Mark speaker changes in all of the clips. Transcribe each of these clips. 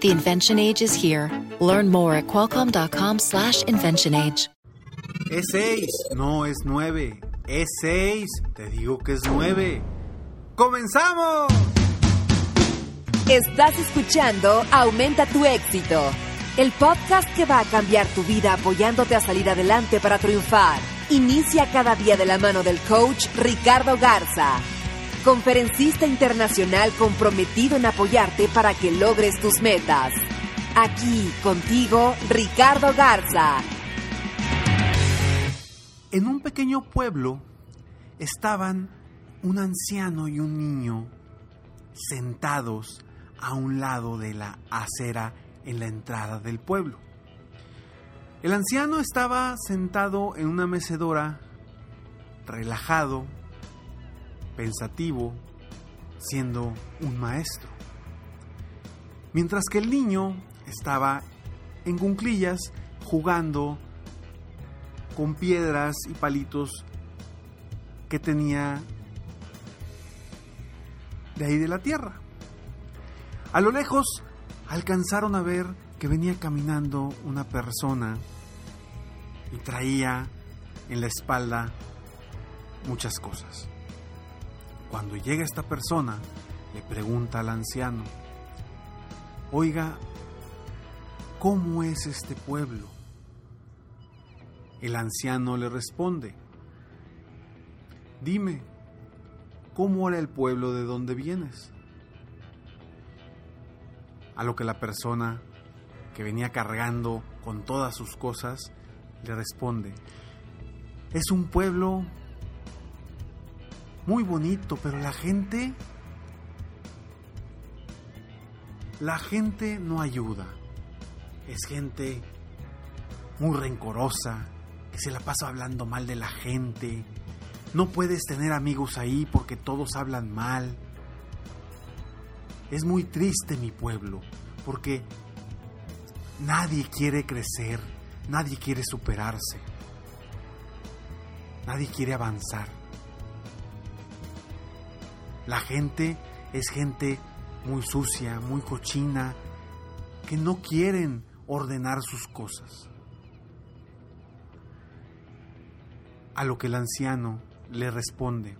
Speaker 1: The invention age is here. Learn more at qualcomm.com/slash invention age.
Speaker 2: Es 6, no es 9. Es 6, te digo que es 9. ¡Comenzamos!
Speaker 3: Estás escuchando Aumenta tu éxito, el podcast que va a cambiar tu vida apoyándote a salir adelante para triunfar. Inicia cada día de la mano del coach Ricardo Garza, conferencista internacional comprometido en apoyarte para que logres tus metas. Aquí contigo, Ricardo Garza.
Speaker 2: En un pequeño pueblo estaban un anciano y un niño sentados a un lado de la acera en la entrada del pueblo. El anciano estaba sentado en una mecedora, relajado, pensativo, siendo un maestro. Mientras que el niño estaba en cunclillas jugando con piedras y palitos que tenía de ahí de la tierra. A lo lejos alcanzaron a ver que venía caminando una persona y traía en la espalda muchas cosas. Cuando llega esta persona, le pregunta al anciano, oiga, ¿cómo es este pueblo? El anciano le responde, dime, ¿cómo era el pueblo de donde vienes? A lo que la persona que venía cargando con todas sus cosas le responde, es un pueblo muy bonito, pero la gente, la gente no ayuda. Es gente muy rencorosa, que se la pasa hablando mal de la gente. No puedes tener amigos ahí porque todos hablan mal. Es muy triste mi pueblo, porque nadie quiere crecer, nadie quiere superarse, nadie quiere avanzar. La gente es gente muy sucia, muy cochina, que no quieren ordenar sus cosas. A lo que el anciano le responde,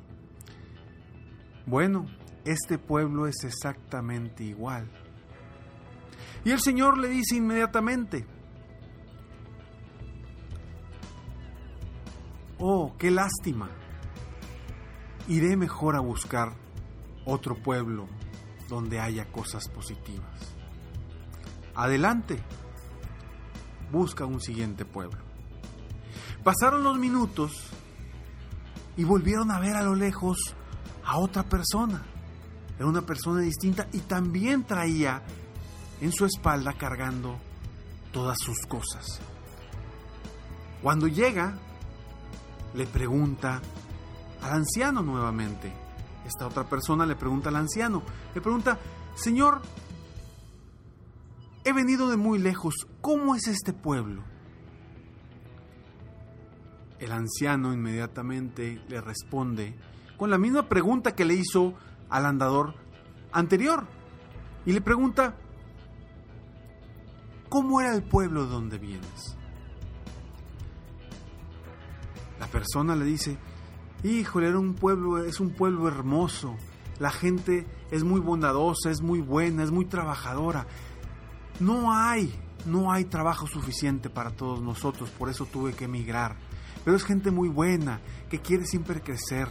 Speaker 2: bueno, este pueblo es exactamente igual. Y el Señor le dice inmediatamente, oh, qué lástima, iré mejor a buscar otro pueblo donde haya cosas positivas. Adelante, busca un siguiente pueblo. Pasaron los minutos y volvieron a ver a lo lejos a otra persona. Era una persona distinta y también traía en su espalda cargando todas sus cosas. Cuando llega, le pregunta al anciano nuevamente. Esta otra persona le pregunta al anciano, le pregunta, Señor, he venido de muy lejos, ¿cómo es este pueblo? El anciano inmediatamente le responde con la misma pregunta que le hizo al andador anterior. Y le pregunta, ¿cómo era el pueblo de donde vienes? La persona le dice, híjole, era un pueblo, es un pueblo hermoso. La gente es muy bondadosa, es muy buena, es muy trabajadora. No hay, no hay trabajo suficiente para todos nosotros, por eso tuve que emigrar. Pero es gente muy buena, que quiere siempre crecer,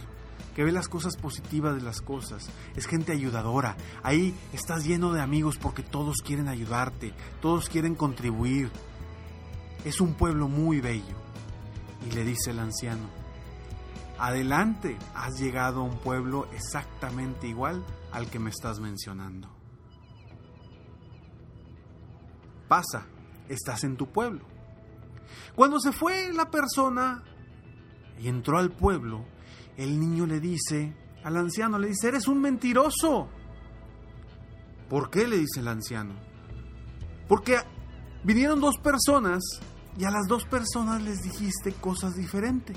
Speaker 2: que ve las cosas positivas de las cosas. Es gente ayudadora. Ahí estás lleno de amigos porque todos quieren ayudarte, todos quieren contribuir. Es un pueblo muy bello. Y le dice el anciano, adelante, has llegado a un pueblo exactamente igual al que me estás mencionando. Pasa, estás en tu pueblo. Cuando se fue la persona y entró al pueblo, el niño le dice, al anciano le dice, eres un mentiroso. ¿Por qué? le dice el anciano. Porque vinieron dos personas y a las dos personas les dijiste cosas diferentes.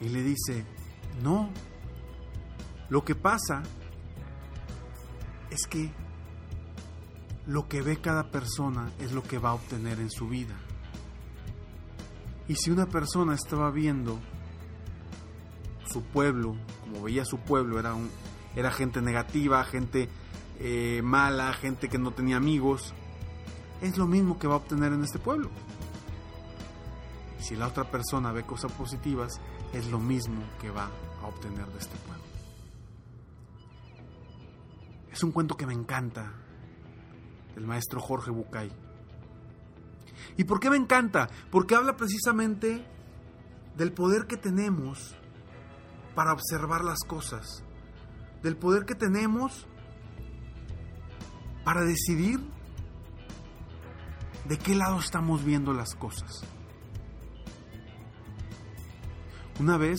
Speaker 2: Y le dice, no, lo que pasa es que lo que ve cada persona es lo que va a obtener en su vida. Y si una persona estaba viendo su pueblo, como veía su pueblo, era, un, era gente negativa, gente eh, mala, gente que no tenía amigos, es lo mismo que va a obtener en este pueblo. Si la otra persona ve cosas positivas, es lo mismo que va a obtener de este pueblo. Es un cuento que me encanta, del maestro Jorge Bucay. ¿Y por qué me encanta? Porque habla precisamente del poder que tenemos para observar las cosas, del poder que tenemos para decidir de qué lado estamos viendo las cosas. Una vez,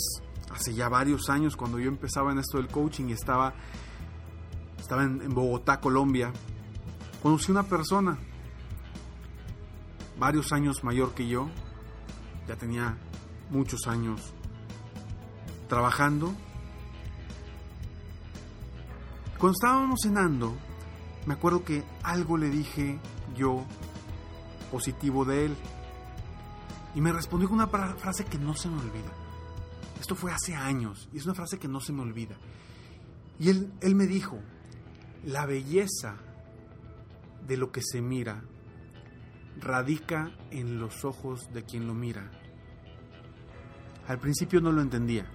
Speaker 2: hace ya varios años, cuando yo empezaba en esto del coaching y estaba, estaba en, Bogotá, Colombia, conocí una persona, varios años mayor que yo, ya tenía muchos años trabajando. Cuando estábamos cenando, me acuerdo que algo le dije yo positivo de él. Y me respondió con una frase que no se me olvida. Esto fue hace años y es una frase que no se me olvida. Y él, él me dijo, la belleza de lo que se mira radica en los ojos de quien lo mira. Al principio no lo entendía.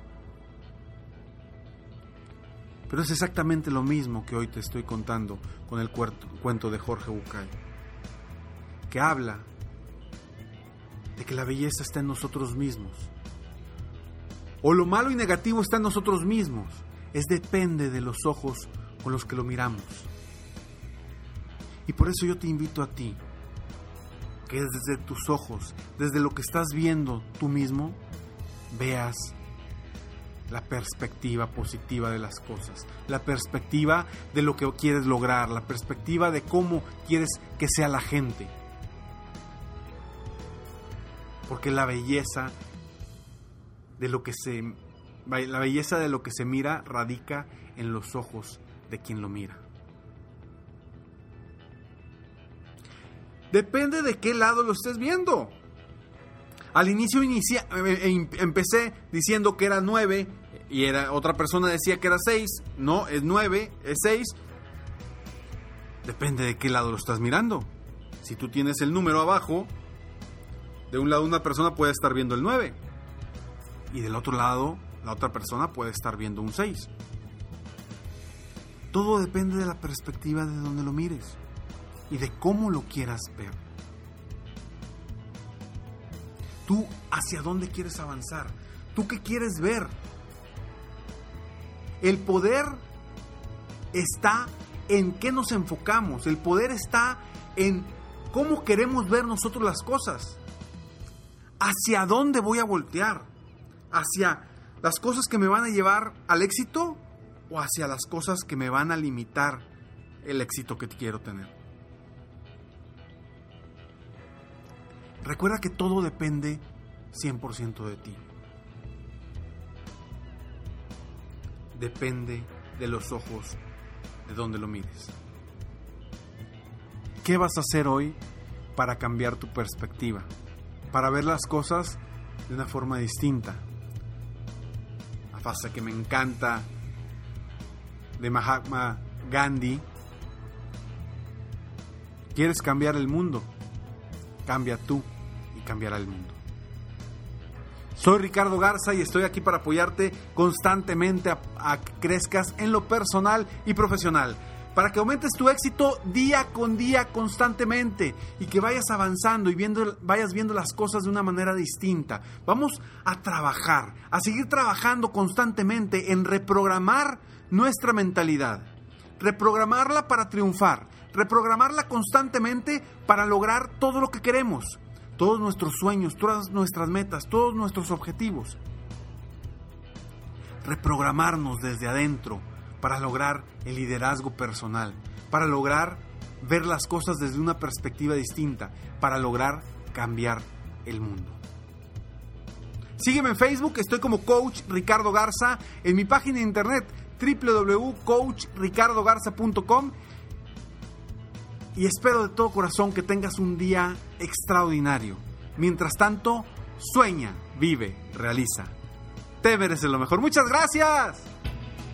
Speaker 2: Pero es exactamente lo mismo que hoy te estoy contando con el cuento de Jorge Bucay, que habla de que la belleza está en nosotros mismos o lo malo y negativo está en nosotros mismos. Es depende de los ojos con los que lo miramos. Y por eso yo te invito a ti, que desde tus ojos, desde lo que estás viendo tú mismo, veas la perspectiva positiva de las cosas, la perspectiva de lo que quieres lograr, la perspectiva de cómo quieres que sea la gente. Porque la belleza de lo que se la belleza de lo que se mira radica en los ojos de quien lo mira. Depende de qué lado lo estés viendo. Al inicio eh, eh, empecé diciendo que era 9 y era, otra persona decía que era 6. No, es 9, es 6. Depende de qué lado lo estás mirando. Si tú tienes el número abajo, de un lado una persona puede estar viendo el 9 y del otro lado la otra persona puede estar viendo un 6. Todo depende de la perspectiva de donde lo mires y de cómo lo quieras ver. Tú hacia dónde quieres avanzar, tú qué quieres ver. El poder está en qué nos enfocamos, el poder está en cómo queremos ver nosotros las cosas. ¿Hacia dónde voy a voltear? Hacia las cosas que me van a llevar al éxito o hacia las cosas que me van a limitar el éxito que quiero tener. Recuerda que todo depende 100% de ti. Depende de los ojos de donde lo mires. ¿Qué vas a hacer hoy para cambiar tu perspectiva? Para ver las cosas de una forma distinta, frase que me encanta de Mahatma Gandhi. ¿Quieres cambiar el mundo? Cambia tú y cambiará el mundo. Soy Ricardo Garza y estoy aquí para apoyarte constantemente a, a que crezcas en lo personal y profesional para que aumentes tu éxito día con día constantemente y que vayas avanzando y viendo, vayas viendo las cosas de una manera distinta. Vamos a trabajar, a seguir trabajando constantemente en reprogramar nuestra mentalidad, reprogramarla para triunfar, reprogramarla constantemente para lograr todo lo que queremos. todos nuestros sueños, todas nuestras metas, todos nuestros objetivos. Reprogramarnos desde adentro para lograr el liderazgo personal, para lograr ver las cosas desde una perspectiva distinta, para lograr cambiar el mundo. Sígueme en Facebook, estoy como Coach Ricardo Garza, en mi página de internet www.coachricardogarza.com y espero de todo corazón que tengas un día extraordinario. Mientras tanto, sueña, vive, realiza. Te mereces lo mejor. Muchas gracias.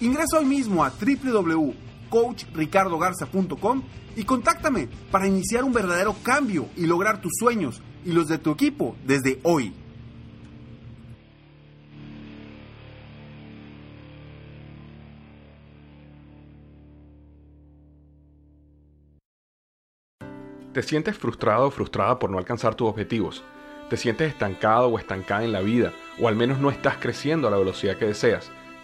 Speaker 2: Ingresa hoy mismo a www.coachricardogarza.com y contáctame para iniciar un verdadero cambio y lograr tus sueños y los de tu equipo desde hoy.
Speaker 4: ¿Te sientes frustrado o frustrada por no alcanzar tus objetivos? ¿Te sientes estancado o estancada en la vida? ¿O al menos no estás creciendo a la velocidad que deseas?